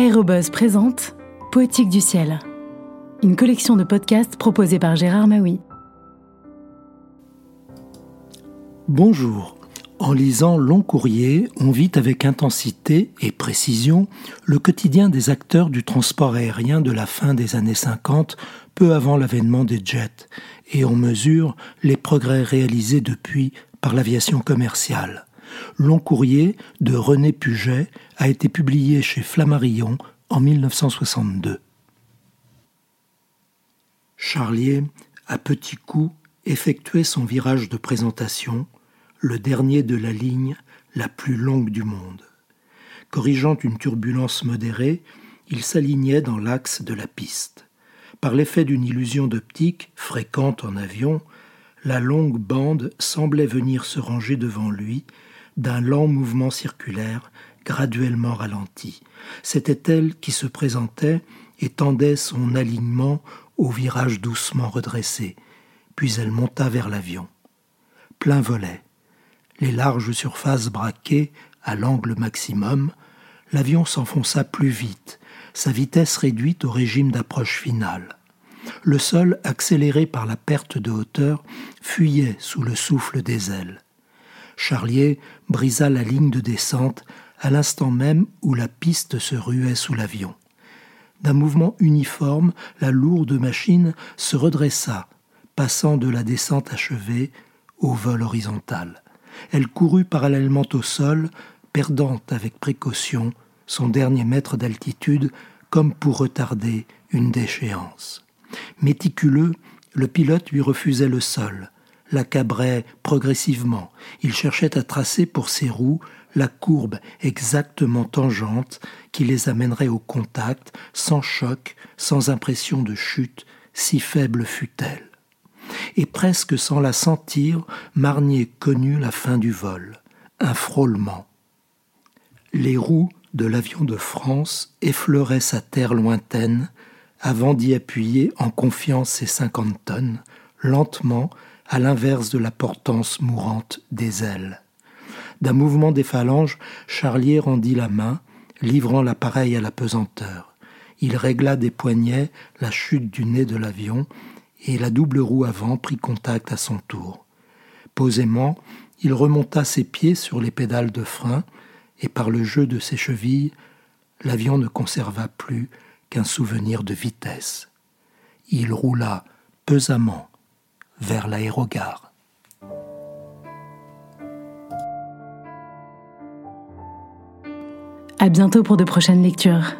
Aérobuzz présente Poétique du ciel, une collection de podcasts proposée par Gérard Maui. Bonjour. En lisant Long Courrier, on vit avec intensité et précision le quotidien des acteurs du transport aérien de la fin des années 50, peu avant l'avènement des jets, et on mesure les progrès réalisés depuis par l'aviation commerciale. Long courrier de René Puget a été publié chez Flammarion en 1962. Charlier, à petits coups, effectuait son virage de présentation, le dernier de la ligne la plus longue du monde. Corrigeant une turbulence modérée, il s'alignait dans l'axe de la piste. Par l'effet d'une illusion d'optique, fréquente en avion, la longue bande semblait venir se ranger devant lui d'un lent mouvement circulaire graduellement ralenti. C'était elle qui se présentait et tendait son alignement au virage doucement redressé, puis elle monta vers l'avion. Plein volet, les larges surfaces braquées à l'angle maximum, l'avion s'enfonça plus vite, sa vitesse réduite au régime d'approche finale. Le sol, accéléré par la perte de hauteur, fuyait sous le souffle des ailes. Charlier brisa la ligne de descente à l'instant même où la piste se ruait sous l'avion. D'un mouvement uniforme, la lourde machine se redressa, passant de la descente achevée au vol horizontal. Elle courut parallèlement au sol, perdant avec précaution son dernier mètre d'altitude comme pour retarder une déchéance. Méticuleux, le pilote lui refusait le sol, l'accabrait progressivement. Il cherchait à tracer pour ses roues la courbe exactement tangente qui les amènerait au contact, sans choc, sans impression de chute, si faible fût-elle. Et presque sans la sentir, Marnier connut la fin du vol, un frôlement. Les roues de l'avion de France effleuraient sa terre lointaine avant d'y appuyer en confiance ses cinquante tonnes, lentement, à l'inverse de la portance mourante des ailes. D'un mouvement des phalanges, Charlier rendit la main, livrant l'appareil à la pesanteur. Il régla des poignets la chute du nez de l'avion, et la double roue avant prit contact à son tour. Posément, il remonta ses pieds sur les pédales de frein, et par le jeu de ses chevilles, l'avion ne conserva plus qu'un souvenir de vitesse. Il roula pesamment vers l'aérogare. À bientôt pour de prochaines lectures.